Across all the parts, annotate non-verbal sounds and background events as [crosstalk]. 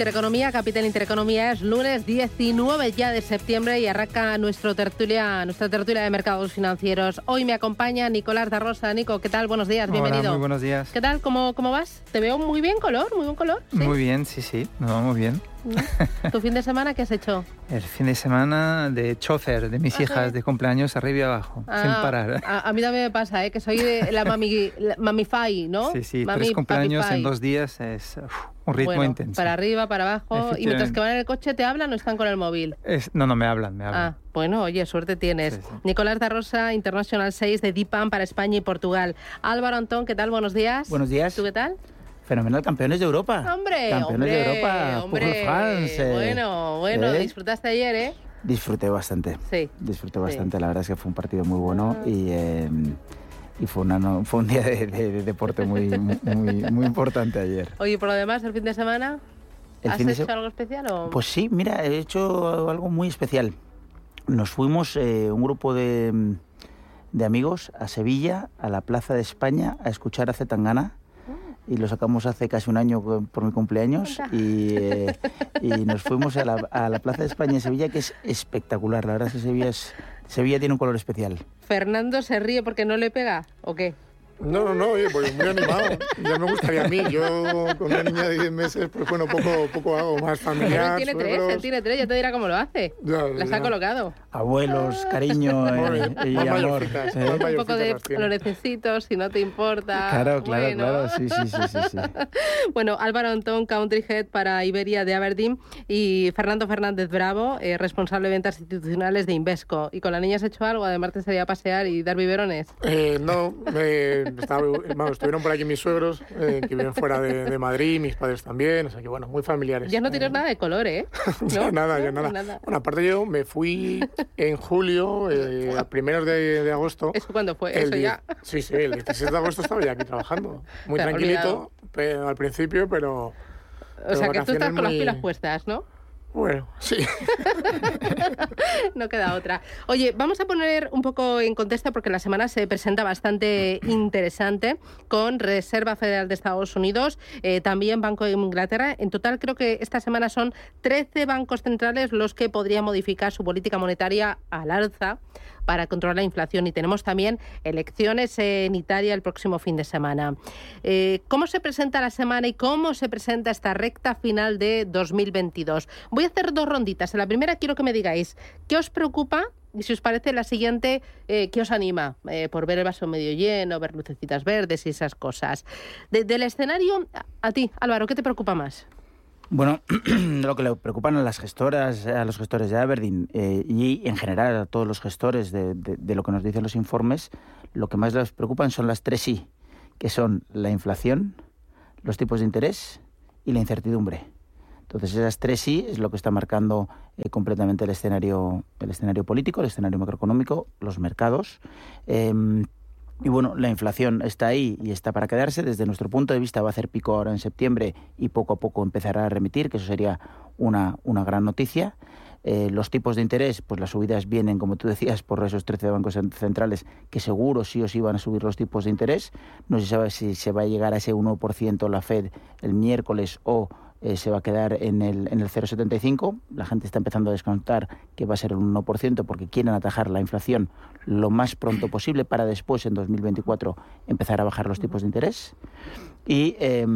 Intereconomía, Capital Intereconomía. Es lunes 19 ya de septiembre y arranca nuestro tertulia, nuestra tertulia de mercados financieros. Hoy me acompaña Nicolás da Rosa. Nico, ¿qué tal? Buenos días, bienvenido. Muy buenos días. ¿Qué tal? ¿Cómo, cómo vas? Te veo muy bien color, muy buen color. ¿sí? Muy bien, sí, sí, nos vamos bien. ¿Tu fin de semana qué has hecho? El fin de semana de chofer de mis Ah, hijas de cumpleaños arriba y abajo, sin Ah, parar. A, a mí también me pasa, ¿eh? que soy de la, mami, la mamify, ¿no? Sí, sí, Mami, tres cumpleaños papify. en dos días es uf, un ritmo Bueno, intenso. Para arriba, para abajo. Y mientras que van en el coche, ¿te hablan o están con el móvil? Es- no, no, me hablan, me Ah, hablan. bueno, oye, suerte tienes. Sí, sí. Nicolás da Rosa, International 6 de DIPAM para España y Portugal. Álvaro Antón, ¿qué tal? Buenos días. Buenos días. ¿Tú qué tal? Fenomenal, campeones de Europa. Hombre, campeones hombre, de Europa. hombre. France. eh. Bueno, bueno, ¿Eh? disfrutaste ayer, ¿eh? Disfruté bastante. Sí. Disfruté Sí. bastante. La verdad es que fue un partido muy bueno y, eh, y fue, una, no- fue un día de, de- de deporte muy, muy, muy importante ayer. Oye, por lo demás, el fin de semana, El ¿has fin hecho algo especial o...? Pues sí, mira, he hecho algo muy especial. Nos fuimos, eh, un grupo de, de amigos, a Sevilla, a la Plaza de España, a escuchar a Zetangana. Y lo sacamos hace casi un año por mi cumpleaños. Y, [laughs] eh, y nos fuimos a la, a la Plaza de España en Sevilla, que es espectacular. La verdad es que Sevilla, es, Sevilla tiene un color especial. ¿Fernando se ríe porque no le pega o qué? No, no, no, oye, pues muy animado. Ya me gustaría a mí. Yo con una niña de 10 meses, pues bueno, poco, poco hago, más familiar. él tiene tres, suegros. él tiene tres, ya te dirá cómo lo hace. Ya, Las ya. ha colocado. Abuelos, cariño eh, y más amor. ¿eh? Un poco de tiene. florececitos, si no te importa. Claro, claro, Bueno. claro. Sí, sí, sí, sí. sí. [laughs] Bueno, Álvaro Antón, Country Head para Iberia de Aberdeen y Fernando Fernández Bravo, eh, responsable de ventas institucionales de Invesco. ¿Y con la niña has hecho algo? Además te sería pasear y dar biberones. Eh, no, me, estaba- estuvieron por aquí mis suegros, eh, que viven fuera de, de Madrid, mis padres también, o sea que bueno, muy familiares. Ya no tienes Eh, nada de color, ¿eh? [laughs] Ya ¿No? nada, ya nada. Bueno, aparte yo me fui en julio, eh, a primeros de, de agosto. ¿Eso cuándo fue? El Eso ya. Sí, sí, el 16 de agosto estaba ya aquí trabajando. Muy tranquilito pero, al principio, pero... O sea, que tú estás con las pilas puestas, ¿no? Bueno, sí. [laughs] no queda otra. Oye, vamos a poner un poco en contexto porque la semana se presenta bastante interesante con Reserva Federal de Estados Unidos, eh, también Banco de Inglaterra. En total creo que esta semana son 13 bancos centrales los que podrían modificar su política monetaria al alza para controlar la inflación y tenemos también elecciones en Italia el próximo fin de semana. Eh, ¿Cómo se presenta la semana y cómo se presenta esta recta final de 2022? Voy a hacer dos ronditas. En la primera quiero que me digáis qué os preocupa y si os parece la siguiente, eh, ¿qué os anima? Eh, por ver el vaso medio lleno, ver lucecitas verdes y esas cosas. De- del escenario, a, a ti, Álvaro, ¿qué te preocupa más? Bueno, [clears throat] lo que le preocupan a las gestoras, a los gestores de Aberdeen eh, y en general a todos los gestores de, lo que nos dicen los informes, lo que más les preocupan son las tres I, que son la inflación, los tipos de interés y la incertidumbre. Entonces esas tres I es lo que está marcando eh, completamente el escenario, el escenario político, el escenario macroeconómico, los mercados. Em, y bueno, la inflación está ahí y está para quedarse. Desde nuestro punto de vista va a hacer pico ahora en septiembre y poco a poco empezará a remitir, que eso sería una, una gran noticia. Eh, los tipos de interés, pues las subidas vienen, como tú decías, por esos 13 bancos cen- centrales que seguro sí o sí van a subir los tipos de interés. No se sabe si se va a llegar a ese 1% la Fed el miércoles o eh, se va a quedar en el, en el 0,75. La gente está empezando a descontar que va a ser un 1% porque quieren atajar la inflación lo más pronto posible para después, en 2024, empezar a bajar los tipos de interés. Y, eh,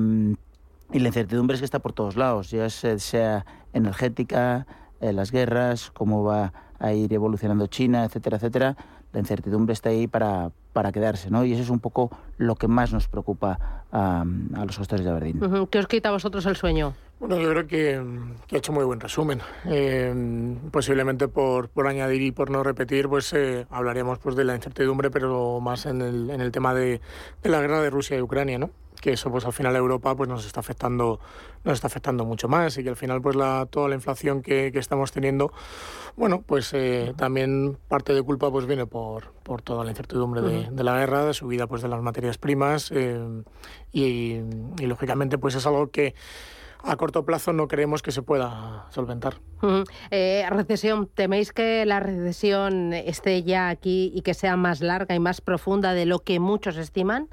y la incertidumbre es que está por todos lados, ya se- sea energética, eh, las guerras, cómo va a ir evolucionando China, etcétera, etcétera. La incertidumbre está ahí para, para quedarse, ¿no? Y eso es un poco lo que más nos preocupa a, a los gestores de Aberdeen. ¿Qué os quita a vosotros el sueño? Bueno, yo creo que, ha hecho muy buen resumen. Eh, posiblemente por, por, añadir y por no repetir, pues eh, hablaríamos pues de la incertidumbre, pero más en el, en el tema de, de, la guerra de Rusia y Ucrania, ¿no? Que eso, pues al final Europa, pues nos está afectando, nos está afectando mucho más y que al final, pues la, toda la inflación que, que estamos teniendo, bueno, pues eh, también parte de culpa, pues viene por, por toda la incertidumbre de, de, la guerra, de subida, pues de las materias primas y, y lógicamente, pues es algo que a corto plazo no creemos que se pueda solventar. Eh, recesión, ¿teméis que la recesión esté ya aquí y que sea más larga y más profunda de lo que muchos estiman?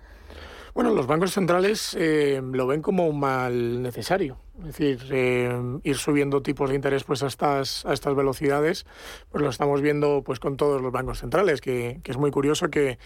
Bueno, los bancos centrales eh, lo ven como un mal necesario. Es decir, eh, ir subiendo tipos de interés pues a estas, a estas velocidades, pues lo estamos viendo pues con todos los bancos centrales, que, que, es muy curioso que,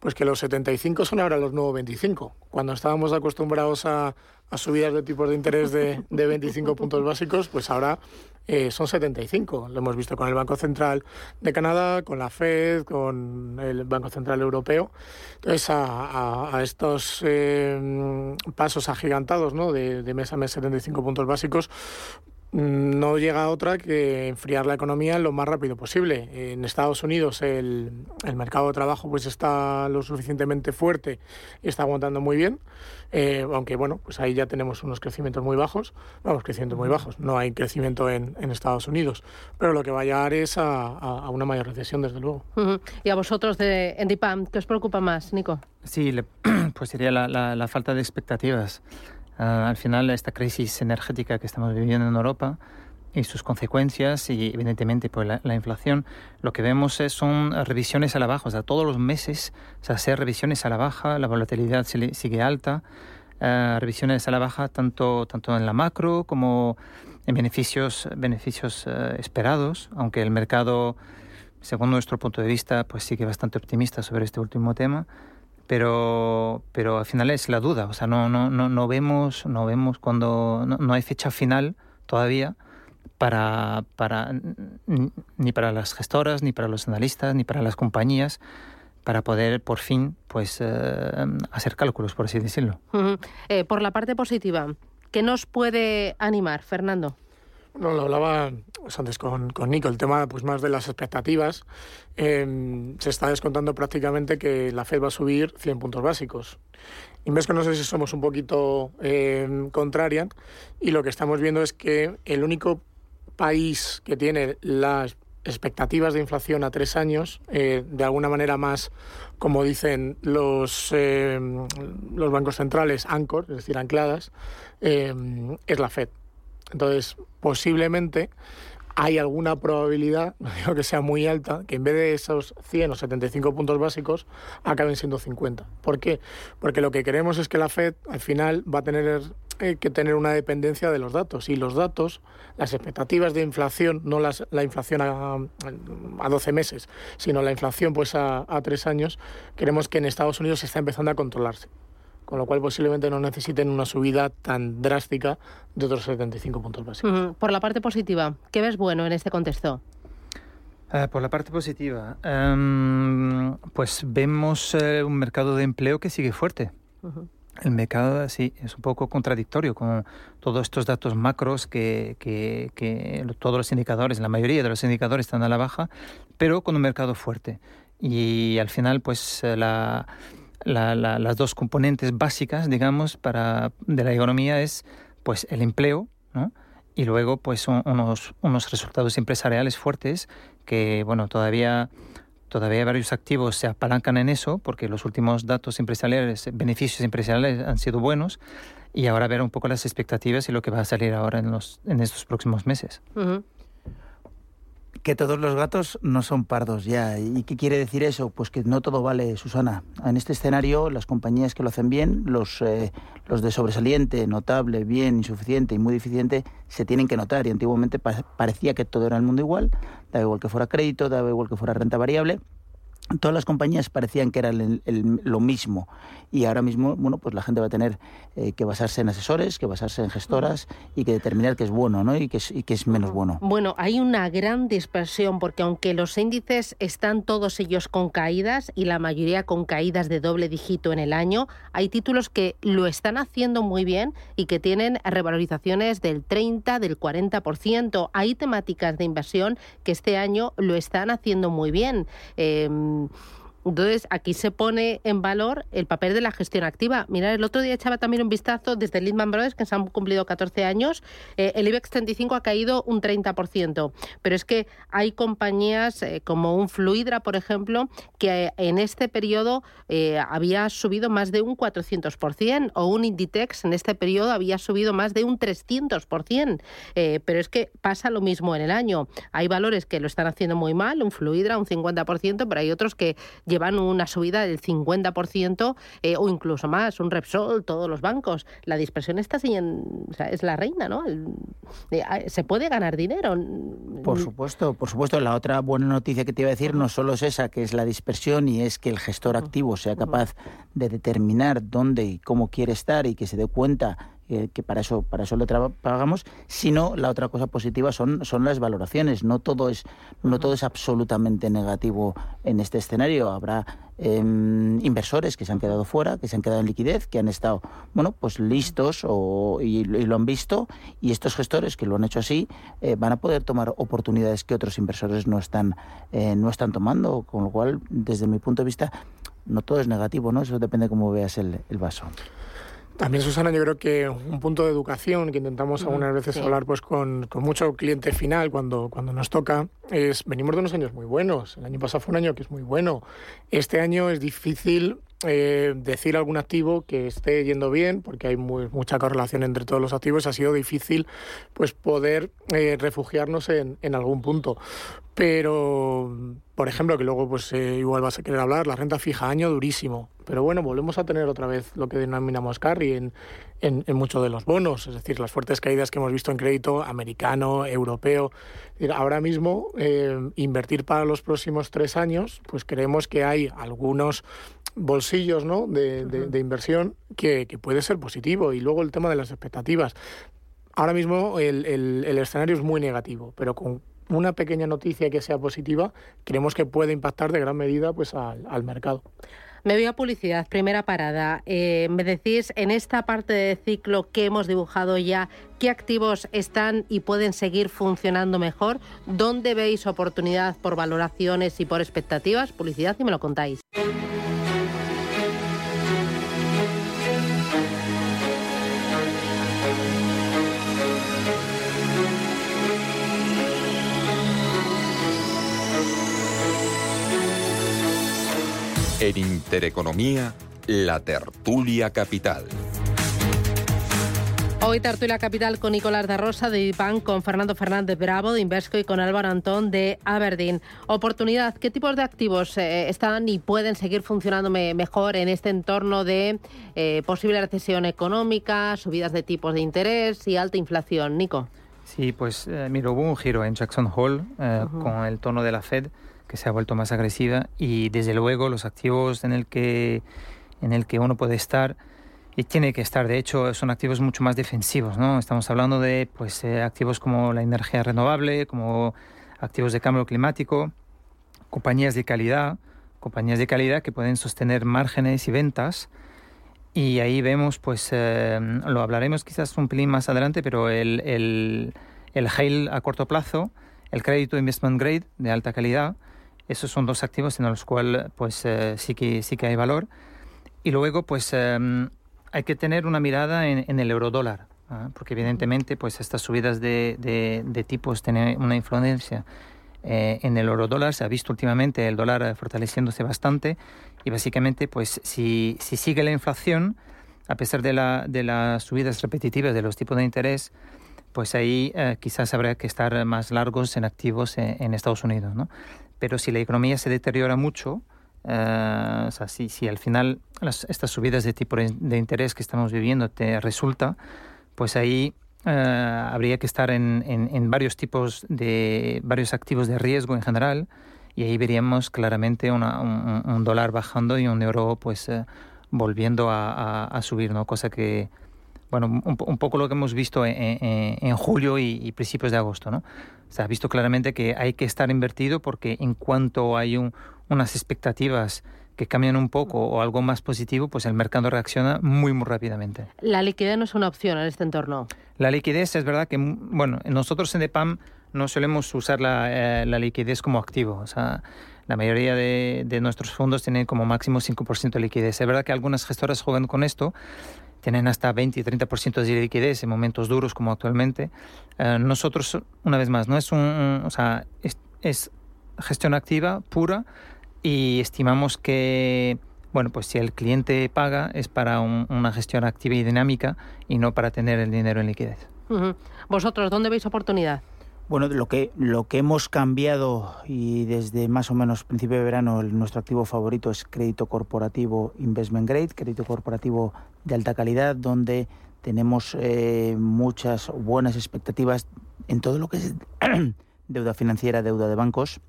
pues que los 75 son ahora los nuevos 25. Cuando estábamos acostumbrados a, a subidas de tipos de interés de, de 25 puntos básicos, pues ahora eh, son 75. Lo hemos visto con el Banco Central de Canadá, con la Fed, con el Banco Central Europeo. Entonces, a, a, estos eh, pasos agigantados ¿no? de, mes a mes 75 puntos básicos, no llega otra que enfriar la economía lo más rápido posible. En Estados Unidos el, el mercado de trabajo pues está lo suficientemente fuerte y está aguantando muy bien, eh, aunque bueno, pues ahí ya tenemos unos crecimientos muy bajos, vamos, crecimientos muy bajos, no hay crecimiento en, en Estados Unidos, pero lo que va a llegar es a, a, a una mayor recesión, desde luego. Uh -huh. ¿Y a vosotros de Endipam, qué os preocupa más, Nico? Sí, le, [clears throat] pues sería la, la, la falta de expectativas. Uh, al final, esta crisis energética que estamos viviendo en Europa y sus consecuencias y evidentemente pues, la, la, inflación, lo que vemos es, son revisiones a la baja, o sea, todos los meses se revisiones a la baja, la volatilidad sigue alta, uh, revisiones a la baja tanto, tanto en la macro como en beneficios, beneficios uh, esperados, aunque el mercado, según nuestro punto de vista, pues sigue bastante optimista sobre este último tema pero pero al final es la duda o sea no no no, no vemos no vemos cuando no, hay fecha final todavía para para ni para las gestoras ni para los analistas ni para las compañías para poder por fin pues eh, hacer cálculos por así decirlo. Eh, por la parte positiva qué nos puede animar Fernando no, lo hablaba pues, antes con, con, Nico, el tema pues más de las expectativas. Eh, se está descontando prácticamente que la Fed va a subir 100 puntos básicos. Y ves que no sé si somos un poquito eh, contrarian y lo que estamos viendo es que el único país que tiene las expectativas de inflación a tres años, eh, de alguna manera más, como dicen los, eh, los bancos centrales, anchor, es decir, ancladas, es la Fed. Entonces, posiblemente hay alguna probabilidad, [laughs] no digo que sea muy alta, que en vez de esos 100 o 75 puntos básicos acaben siendo 50. ¿Por qué? Porque lo que queremos es que la Fed al final va a tener eh, que tener una dependencia de los datos y los datos, las expectativas de inflación, no las, la inflación a, a 12 meses, sino la inflación pues a, a 3 años, queremos que en Estados Unidos se está empezando a controlarse con lo cual posiblemente no necesiten una subida tan drástica de otros 75 puntos básicos. Uh -huh. Por la parte positiva, ¿qué ves bueno en este contexto? Uh, por la parte positiva, um, pues vemos uh, un mercado de empleo que sigue fuerte. Uh -huh. El mercado sí es un poco contradictorio con todos estos datos macros que, que, que, todos los indicadores, la mayoría de los indicadores están a la baja, pero con un mercado fuerte. Y al final, pues la, la, la, las dos componentes básicas, digamos, para, de la economía es pues el empleo, ¿no? Y luego pues un, unos, unos resultados empresariales fuertes que, bueno, todavía todavía varios activos se apalancan en eso porque los últimos datos empresariales, beneficios empresariales han sido buenos y ahora ver un poco las expectativas y lo que va a salir ahora en, los, en estos próximos meses. Que todos los gatos no son pardos ya. ¿Y qué quiere decir eso? Pues que no todo vale, Susana. En este escenario, las compañías que lo hacen bien, los, eh, los de sobresaliente, notable, bien, insuficiente y muy deficiente, se tienen que notar. Y antiguamente pa parecía que todo era el mundo igual, daba igual que fuera crédito, daba igual que fuera renta variable. Todas las compañías parecían que eran lo mismo. Y ahora mismo bueno pues la gente va a tener eh, que basarse en asesores que basarse en gestoras y que determinar qué es bueno ¿no? y qué es, y qué es menos bueno. Bueno hay una gran dispersión porque aunque los índices están todos ellos con caídas y la mayoría con caídas de doble dígito en el año hay títulos que lo están haciendo muy bien y que tienen revalorizaciones del 30 del 40% hay temáticas de inversión que este año lo están haciendo muy bien. Eh, through entonces, aquí se pone en valor el papel de la gestión activa. Mira, el otro día echaba también un vistazo desde Lehman Brothers, que se han cumplido 14 años. Eh, el IBEX 35 ha caído un 30%, pero es que hay compañías eh, como un Fluidra, por ejemplo, que eh, en este periodo había subido más de un 400%, o un Inditex en este periodo había subido más de un 300%. pero es que pasa lo mismo en el año. Hay valores que lo están haciendo muy mal, un Fluidra un 50%, pero hay otros que llevan una subida del 50% eh, o incluso más, un Repsol, todos los bancos. La dispersión está en, es la reina, ¿no? Eh, ah, se puede ganar dinero. Por supuesto, por supuesto. La otra buena noticia que te iba a decir no solo es esa, que es la dispersión y es que el gestor activo sea capaz de determinar dónde y cómo quiere estar y que se dé cuenta que para eso para eso le pagamos, sino la otra cosa positiva son son las valoraciones. No todo es no todo es absolutamente negativo en este escenario. Habrá em, inversores que se han quedado fuera, que se han quedado en liquidez, que han estado bueno pues listos o, y, lo han visto y estos gestores que lo han hecho así eh, van a poder tomar oportunidades que otros inversores no están eh, no están tomando, con lo cual desde mi punto de vista no todo es negativo, ¿no? Eso depende de cómo veas el, el vaso. También, Susana, yo creo que un punto de educación que intentamos algunas veces hablar pues con, con, mucho cliente final cuando, cuando nos toca es, venimos de unos años muy buenos. El año pasado fue un año que es muy bueno. Este año es difícil eh, decir algún activo que esté yendo bien, porque hay mucha correlación entre todos los activos, ha sido difícil pues poder eh, refugiarnos en, algún punto. Pero, por ejemplo, que luego pues eh, igual vas a querer hablar, la renta fija año durísimo. Pero bueno, volvemos a tener otra vez lo que denominamos carry en muchos de los bonos, es decir, las fuertes caídas que hemos visto en crédito americano, europeo. Ahora mismo, invertir para los próximos tres años, pues creemos que hay algunos bolsillos ¿no? de, de, inversión que, que, puede ser positivo. Y luego el tema de las expectativas. Ahora mismo el, el, el, escenario es muy negativo, pero con una pequeña noticia que sea positiva, creemos que puede impactar de gran medida pues, al, al mercado. Me voy a publicidad, primera parada. Eh, me decís en esta parte de ciclo que hemos dibujado ya, qué activos están y pueden seguir funcionando mejor, dónde veis oportunidad por valoraciones y por expectativas. Publicidad y me lo contáis. En Intereconomía, la tertulia capital. Hoy tertulia capital con Nicolás de Rosa de IPAN, con Fernando Fernández Bravo de Invesco y con Álvaro Antón de Aberdeen. Oportunidad, ¿qué tipos de activos eh, están y pueden seguir funcionando mejor en este entorno de eh, posible recesión económica, subidas de tipos de interés y alta inflación? Nico. Sí, pues eh, mira, hubo un giro en Jackson Hole con el tono de la Fed que se ha vuelto más agresiva y desde luego los activos en el que, en el que uno puede estar y tiene que estar, de hecho, son activos mucho más defensivos, ¿no? Estamos hablando de pues, eh, activos como la energía renovable, como activos de cambio climático, compañías de calidad, compañías de calidad que pueden sostener márgenes y ventas. Y ahí vemos, pues, eh, lo hablaremos quizás un pelín más adelante, pero el, el, el HAIL a corto plazo, el crédito investment grade de alta calidad, esos son dos activos en los cuales pues, eh, sí, que, sí que hay valor. Y luego pues em, hay que tener una mirada en, el euro dólar, ¿ah? porque evidentemente pues estas subidas de, de, tipos tienen una influencia eh, en el euro dólar. Se ha visto últimamente el dólar fortaleciéndose bastante y básicamente pues si, si sigue la inflación, a pesar de, la, de las subidas repetitivas de los tipos de interés, pues ahí eh, quizás habrá que estar más largos en activos en, en Estados Unidos. ¿no? Pero si la economía se deteriora mucho, eh, o sea, si, si, al final estas subidas de tipo de interés que estamos viviendo te resulta, pues ahí eh, habría que estar en, en, varios tipos de varios activos de riesgo en general y ahí veríamos claramente un, dólar bajando y un euro pues eh, volviendo a, subir, ¿no? Cosa que, bueno, un, poco lo que hemos visto en, julio y, principios de agosto, ¿no? Se ha visto claramente que hay que estar invertido porque en cuanto hay unas expectativas que cambian un poco o algo más positivo, pues el mercado reacciona muy, muy rápidamente. La liquidez no es una opción en este entorno. La liquidez es verdad que, bueno, nosotros en EPAM no solemos usar la, eh, la liquidez como activo. O sea, la mayoría de, de nuestros fondos tienen como máximo 5% de liquidez. Es verdad que algunas gestoras juegan con esto, tienen hasta 20 y 30% de liquidez en momentos duros como actualmente. Eh, nosotros, una vez más, no es un, o sea, es, es, gestión activa pura y estimamos que, bueno, pues si el cliente paga es para una gestión activa y dinámica y no para tener el dinero en liquidez. ¿Vosotros dónde veis oportunidad? Bueno, lo que, lo que hemos cambiado y desde más o menos principio de verano nuestro activo favorito es crédito corporativo investment grade, crédito corporativo de alta calidad, donde tenemos eh, muchas buenas expectativas en todo lo que es [clears throat] deuda financiera, deuda de bancos,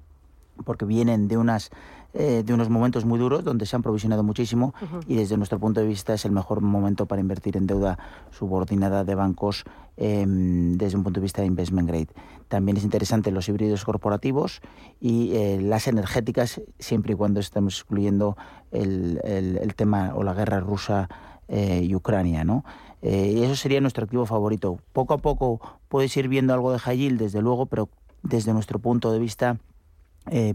porque vienen de unas eh, de unos momentos muy duros donde se han provisionado muchísimo y desde nuestro punto de vista es el mejor momento para invertir en deuda subordinada de bancos em, desde un punto de vista de investment grade. También es interesante los híbridos corporativos y eh, las energéticas siempre y cuando estemos excluyendo el, el, tema o la guerra rusa eh, y Ucrania, ¿no? y eso sería nuestro activo favorito. Poco a poco puedes ir viendo algo de high desde luego, pero desde nuestro punto de vista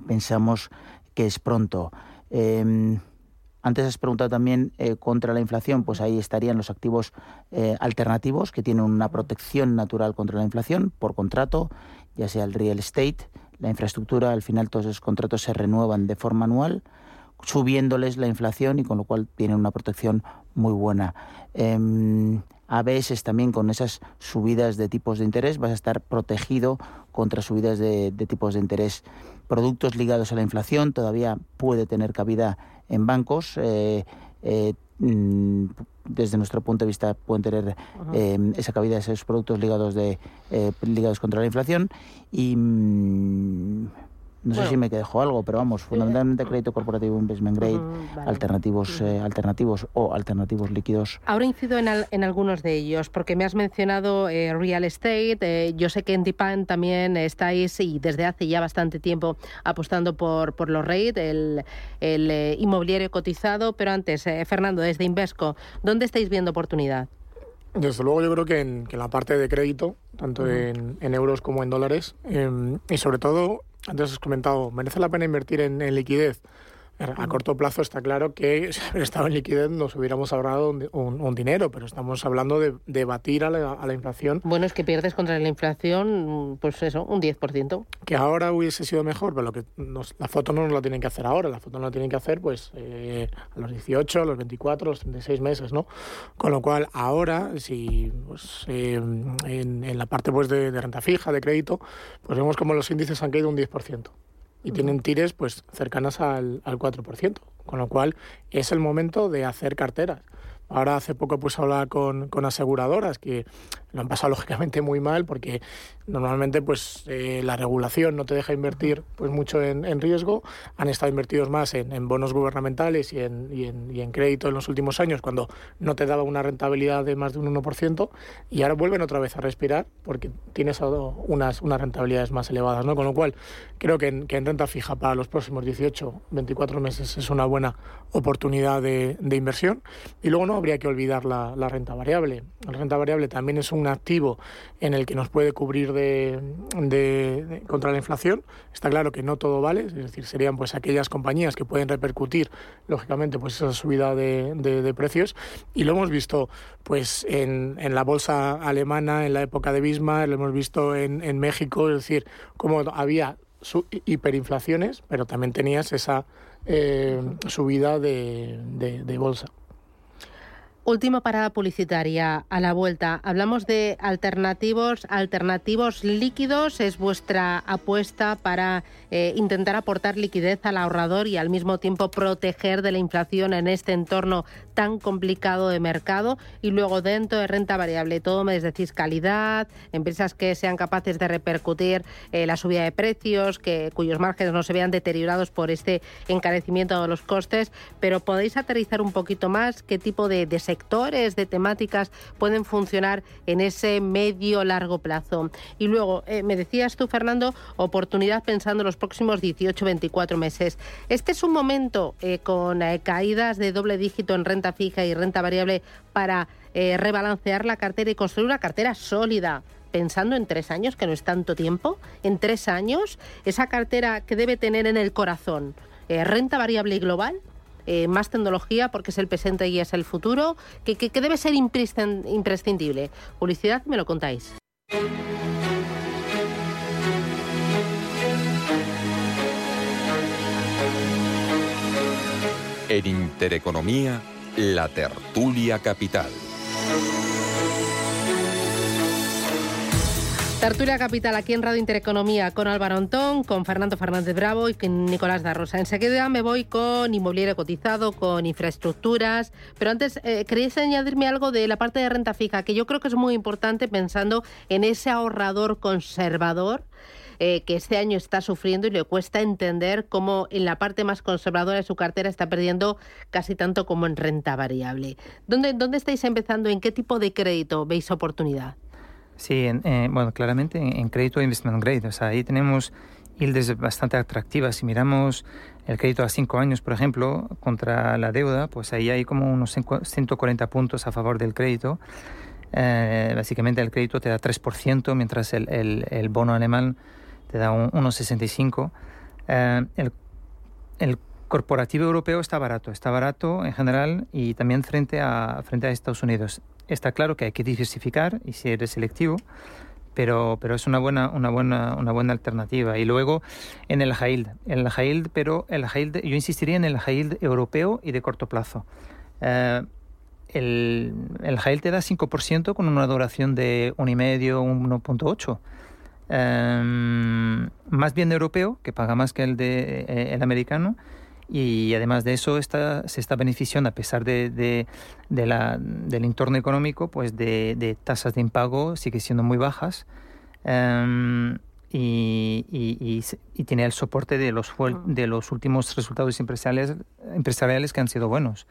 pensamos que es pronto. Em, antes has preguntado también eh, contra la inflación, pues ahí estarían los activos eh, alternativos que tienen una protección natural contra la inflación por contrato, ya sea el real estate, la infraestructura, al final todos esos contratos se renuevan de forma anual, subiéndoles la inflación y con lo cual tienen una protección muy buena. Em, a veces también con esas subidas de tipos de interés vas a estar protegido contra subidas de, tipos de interés. Productos ligados a la inflación todavía puede tener cabida en bancos. Eh, eh, mm, desde nuestro punto de vista pueden tener eh, esa cabida esos productos ligados de ligados contra la inflación y mm, no sé si me dejó algo, pero vamos, fundamentalmente crédito corporativo investment grade, alternativos, eh, alternativos o alternativos líquidos. Ahora incido en, en algunos de ellos, porque me has mencionado eh, real estate. Eh, yo sé que en Dipan también estáis y desde hace ya bastante tiempo apostando por, por los REIT, el, el inmobiliario cotizado. Pero antes, Fernando, desde Invesco, ¿dónde estáis viendo oportunidad? Desde luego yo creo que en, la parte de crédito, tanto en, euros como en dólares, em, y sobre todo antes has comentado, ¿merece la pena invertir en, liquidez? A corto plazo está claro que [laughs] si hubiera estado en liquidez nos hubiéramos ahorrado un, dinero, pero estamos hablando de, batir a la, inflación. Bueno, es que pierdes contra la inflación, pues eso, un 10%. Que ahora hubiese sido mejor, pero lo que la foto no nos la tienen que hacer ahora, la foto no la tienen que hacer pues eh, a los 18, a los 24, a los 36 meses, ¿no? Con lo cual ahora, si pues, eh, en, la parte pues de, de renta fija, de crédito, pues vemos como los índices han caído un 10% y tienen tires pues cercanas al, al 4%, con lo cual es el momento de hacer carteras. Ahora hace poco pues hablaba con, con aseguradoras que lo han pasado [laughs] lógicamente muy mal porque normalmente pues eh, la regulación no te deja invertir pues mucho en, en riesgo. Han estado invertidos más en, en bonos gubernamentales y en, y, y en, crédito en los últimos años cuando no te daba una rentabilidad de más de un 1% y ahora vuelven otra vez a respirar porque tienes unas, unas rentabilidades más elevadas. ¿no? Con lo cual creo que en, que en renta fija para los próximos 18, 24 meses es una buena oportunidad de, de inversión. Y luego no habría que olvidar la, renta variable. La renta variable también es un activo en el que nos puede cubrir de, contra la inflación. Está claro que no todo vale, es decir, serían pues aquellas compañías que pueden repercutir lógicamente pues esa subida de, precios y lo hemos visto pues en, la bolsa alemana en la época de Bismarck, lo hemos visto en, México, es decir, como había hiperinflaciones, pero también tenías esa eh, subida de bolsa. Última parada publicitaria a la vuelta. Hablamos de alternativos, alternativos líquidos. Es vuestra apuesta para eh, intentar aportar liquidez al ahorrador y al mismo tiempo proteger de la inflación en este entorno tan complicado de mercado y luego dentro de renta variable todo me decís calidad, empresas que sean capaces de repercutir eh, la subida de precios, que cuyos márgenes no se vean deteriorados por este encarecimiento de los costes, pero podéis aterrizar un poquito más qué tipo de, sectores, de temáticas pueden funcionar en ese medio largo plazo. Y luego, eh, me decías tú, Fernando, oportunidad pensando en los próximos 18, 24 meses. Este es un momento eh, con caídas de doble dígito en renta fija y renta variable para rebalancear la cartera y construir una cartera sólida pensando en tres años, que no es tanto tiempo, en tres años, esa cartera que debe tener en el corazón eh, renta variable y global, eh, más tecnología porque es el presente y es el futuro, que, que debe ser imprescindible. Publicidad, me lo contáis. En Intereconomía, la tertulia capital. Tertulia Capital aquí en Radio Intereconomía con Álvaro Antón, con Fernando Fernández Bravo y con Nicolás da Rosa. Enseguida me voy con inmobiliario cotizado, con infraestructuras, pero antes eh, queréis añadirme algo de la parte de renta fija, que yo creo que es muy importante pensando en ese ahorrador conservador. Eh, que este año está sufriendo y le cuesta entender cómo en la parte más conservadora de su cartera está perdiendo casi tanto como en renta variable. ¿Dónde, dónde estáis empezando? ¿En qué tipo de crédito veis oportunidad? Sí, eh, bueno, claramente en, crédito investment grade. O sea, ahí tenemos yields bastante atractivas. Si miramos el crédito a cinco años, por ejemplo, contra la deuda, pues ahí hay como unos 140 puntos a favor del crédito. Eh, básicamente el crédito te da 3%, mientras el, el, bono alemán te da un, unos 65. Eh, el, el corporativo europeo está barato, está barato en general y también frente a, frente a Estados Unidos está claro que hay que diversificar y ser selectivo, pero, pero es una buena, una, buena, una buena alternativa. Y luego en el high yield, el high yield, pero el high yo insistiría en el high yield europeo y de corto plazo. Eh, el, el high yield te da 5% con una duración de 1,5, 1.8. Eh, más bien europeo, que paga más que el de eh, el americano, y además de eso está, se está beneficiando, a pesar de, de, la, del entorno económico, pues de, tasas de impago sigue siendo muy bajas. Em, y, y, tiene el soporte de los, de los últimos resultados empresariales, empresariales que han sido buenos.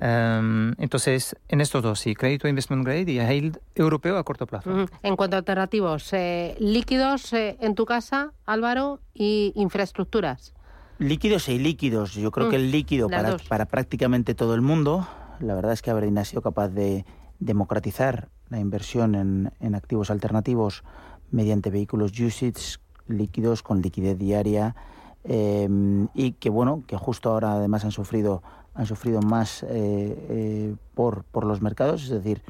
Em, entonces, en estos dos, sí, crédito investment grade y yield europeo a corto plazo. En cuanto a alternativos, eh, líquidos eh, en tu casa, Álvaro, y infraestructuras. Líquidos e ilíquidos. Yo creo que el mm, líquido para, para, prácticamente todo el mundo, la verdad es que Aberdeen ha sido capaz de democratizar la inversión en, en activos alternativos mediante vehículos USITS líquidos con liquidez diaria em, y que bueno que justo ahora además han sufrido han sufrido más eh, eh, por, por los mercados es decir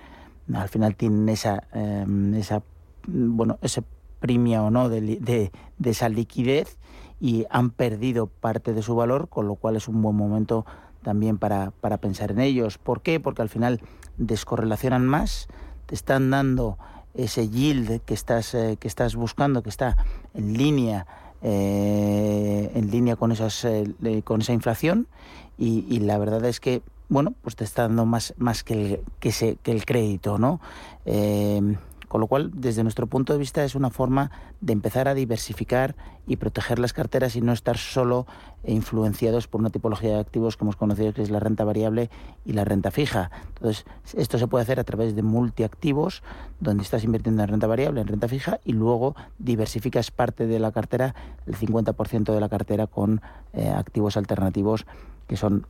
al final tienen esa em, esa bueno ese premio o no de, de, de esa liquidez y han perdido parte de su valor, con lo cual es un buen momento también para, para pensar en ellos. ¿Por qué? Porque al final descorrelacionan más, te están dando ese yield que estás, eh, que estás buscando, que está en línea, eh, en línea con, esas, eh, con esa inflación y, y, la verdad es que bueno pues te está dando más, más que, el, que, que el crédito, ¿no? Con lo cual, desde nuestro punto de vista, es una forma de empezar a diversificar y proteger las carteras y no estar solo influenciados por una tipología de activos que hemos conocido, que es la renta variable y la renta fija. Entonces, esto se puede hacer a través de multiactivos, donde estás invirtiendo en renta variable, en renta fija, y luego diversificas parte de la cartera, el 50% de la cartera, con eh, activos alternativos que son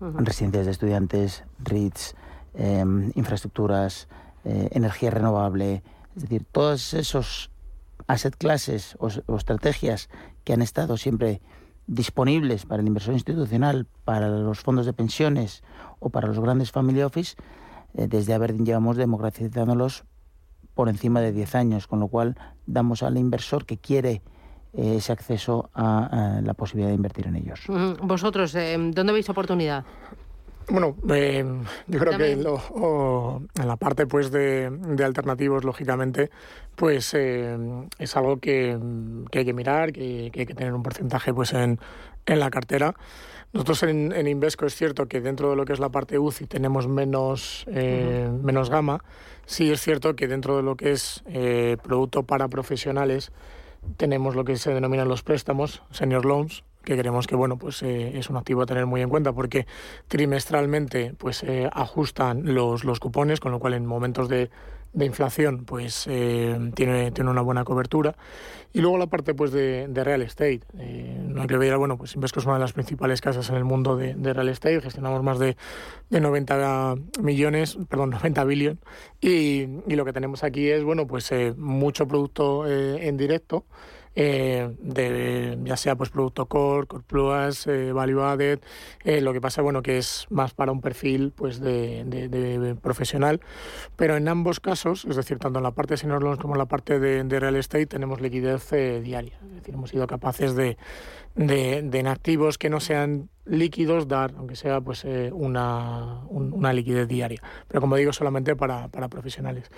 residencias de estudiantes, REITs, em, infraestructuras, eh, energía renovable, es decir, todos esos asset classes o, estrategias que han estado siempre disponibles para el inversor institucional, para los fondos de pensiones o para los grandes family office, eh, desde Aberdeen llevamos democratizándolos por encima de 10 años, con lo cual damos al inversor que quiere eh, ese acceso a, la posibilidad de invertir en ellos. Vosotros, ¿dónde veis oportunidad? Bueno, eh, yo creo que en la parte pues de, alternativos, lógicamente, pues eh, es algo que, hay que mirar, que, hay que tener un porcentaje pues en, en la cartera. Nosotros en, en, Invesco es cierto que dentro de lo que es la parte UCI tenemos menos, eh, menos gama. Sí es cierto que dentro de lo que es producto para profesionales tenemos lo que se denominan los préstamos, senior loans, que creemos que bueno pues eh, es un activo a tener muy en cuenta porque trimestralmente pues eh, ajustan los, los cupones con lo cual en momentos de, de inflación pues eh, tiene, tiene una buena cobertura. Y luego la parte pues de, real estate. No hay que ver bueno pues Invesco es una de las principales casas en el mundo de, real estate. Gestionamos más de, de 90 millones perdón [laughs] 90 billion. Y, y, lo que tenemos aquí es bueno pues mucho producto en directo eh, de, ya sea pues producto core, core plus, eh, value added, eh, lo que pasa bueno que es más para un perfil pues de, de, profesional, pero en ambos casos, es decir, tanto en la parte de senior loans como en la parte de, real estate tenemos liquidez diaria, es decir, hemos sido capaces de, de, de activos que no sean líquidos dar, aunque sea pues eh, una, una, liquidez diaria. Pero como digo, solamente para, para profesionales.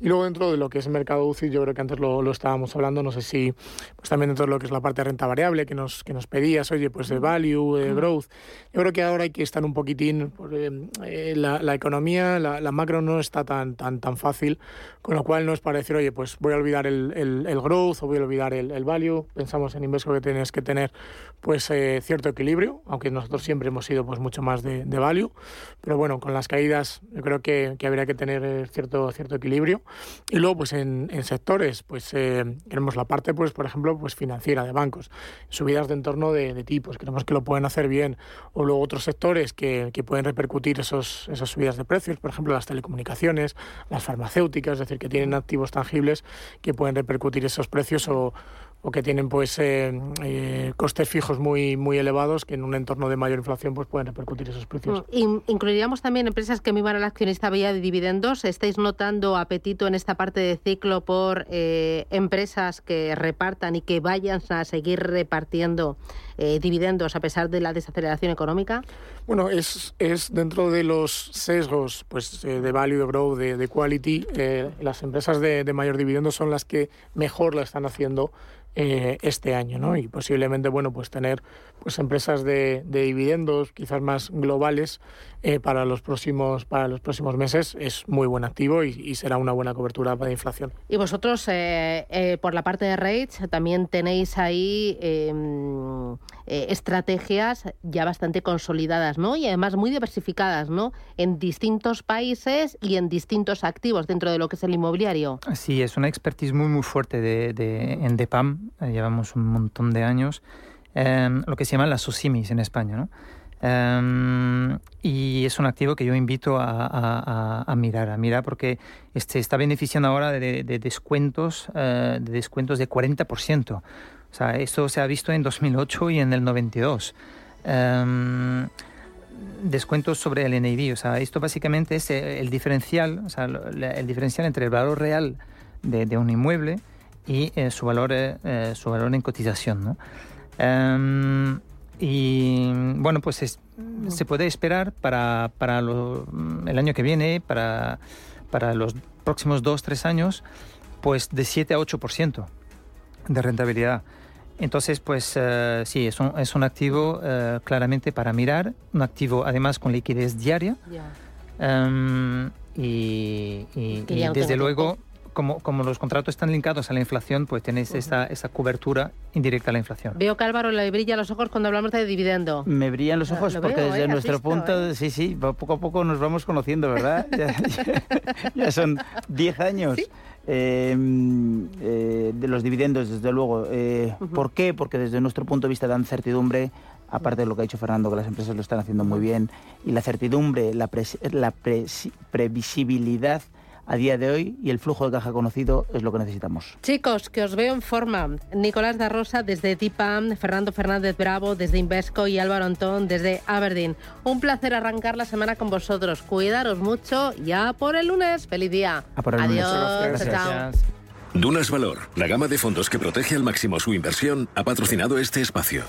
Y luego dentro de lo que es el mercado UCI, yo creo que antes lo, lo, estábamos hablando, no sé si pues también dentro de lo que es la parte de renta variable que nos, que nos pedías, oye, pues de value, de growth. Yo creo que ahora hay que estar un poquitín, porque, eh, la, la, economía, la, la, macro no está tan, tan, tan fácil, con lo cual no es para decir, oye, pues voy a olvidar el, el, el growth o voy a olvidar el, el, value. Pensamos en Invesco que tienes que tener pues eh, cierto equilibrio, aunque nosotros siempre hemos sido pues mucho más de, de value, pero bueno, con las caídas yo creo que, que, habría que tener eh, cierto, cierto equilibrio. Y luego pues en, en sectores, pues eh, queremos la parte, pues por ejemplo, pues financiera de bancos, subidas de entorno de, de tipos, creemos que lo pueden hacer bien, o luego otros sectores que, que pueden repercutir esos, esas subidas de precios, por ejemplo las telecomunicaciones, las farmacéuticas, es decir, que tienen activos tangibles que pueden repercutir esos precios o o que tienen pues eh, eh, costes fijos muy muy elevados que en un entorno de mayor inflación pues pueden repercutir esos precios. Mm, incluiríamos también empresas que vivan al accionista vía de dividendos. ¿Estáis notando apetito en esta parte de ciclo por eh, empresas que repartan y que vayan a seguir repartiendo dividendos a pesar de la desaceleración económica? Bueno, es, es dentro de los sesgos pues de value, de growth, de, de quality, las empresas de, de mayor dividendo son las que mejor la están haciendo eh, este año, ¿no? Y posiblemente, bueno, pues tener pues empresas de, de dividendos quizás más globales eh, para los próximos para los próximos meses es muy buen activo y, y será una buena cobertura para la inflación. Y vosotros eh, eh, por la parte de rates también tenéis ahí em, eh, estrategias ya bastante consolidadas, ¿no? Y además muy diversificadas, ¿no? En distintos países y en distintos activos dentro de lo que es el inmobiliario. Sí, es una expertise muy muy fuerte de, de en DEPAM. Llevamos un montón de años. Eh, lo que se llama las SOSIMIS en España, ¿no? Um, y es un activo que yo invito a, a, a, mirar, a mirar porque este está beneficiando ahora de, de descuentos, uh, de descuentos de 40%. O sea, esto se ha visto en 2008 y en el 92. Um, descuentos sobre el NAV, o sea, esto básicamente es el diferencial, o sea, el diferencial entre el valor real de, de un inmueble y eh, su valor, eh, su valor en cotización, ¿no? Um, y bueno, pues es, se puede esperar para, para lo, el año que viene, para, para los próximos dos, tres años, pues de 7 a 8% de rentabilidad. Entonces, pues uh, sí, es un, es un activo uh, claramente para mirar, un activo además con liquidez diaria. Yeah. Um, y, y, y desde luego como, como los contratos están linkados a la inflación, pues tienes esa, esa cobertura indirecta a la inflación. Veo que Álvaro le brilla los ojos cuando hablamos de dividendo. Me brillan los ojos porque veo, desde ¿eh? nuestro visto, punto, ¿eh? sí, sí, poco a poco nos vamos conociendo, ¿verdad? [laughs] ya, ya, ya, son 10 años. ¿Sí? Eh, eh, de los dividendos, desde luego. Eh, uh -huh. ¿Por qué? Porque desde nuestro punto de vista dan certidumbre, aparte de lo que ha dicho Fernando, que las empresas lo están haciendo muy bien, y la certidumbre, la, pre la pre previsibilidad a día de hoy y el flujo de caja conocido es lo que necesitamos. Chicos, que os veo en forma. Nicolás da Rosa desde TIPAM, Fernando Fernández Bravo desde Invesco y Álvaro Antón desde Aberdeen. Un placer arrancar la semana con vosotros. Cuidaros mucho. Ya por el lunes. Feliz día. A por el Adiós. Lunes. Gracias. Chao. Dunas Valor, la gama de fondos que protege al máximo su inversión, ha patrocinado este espacio.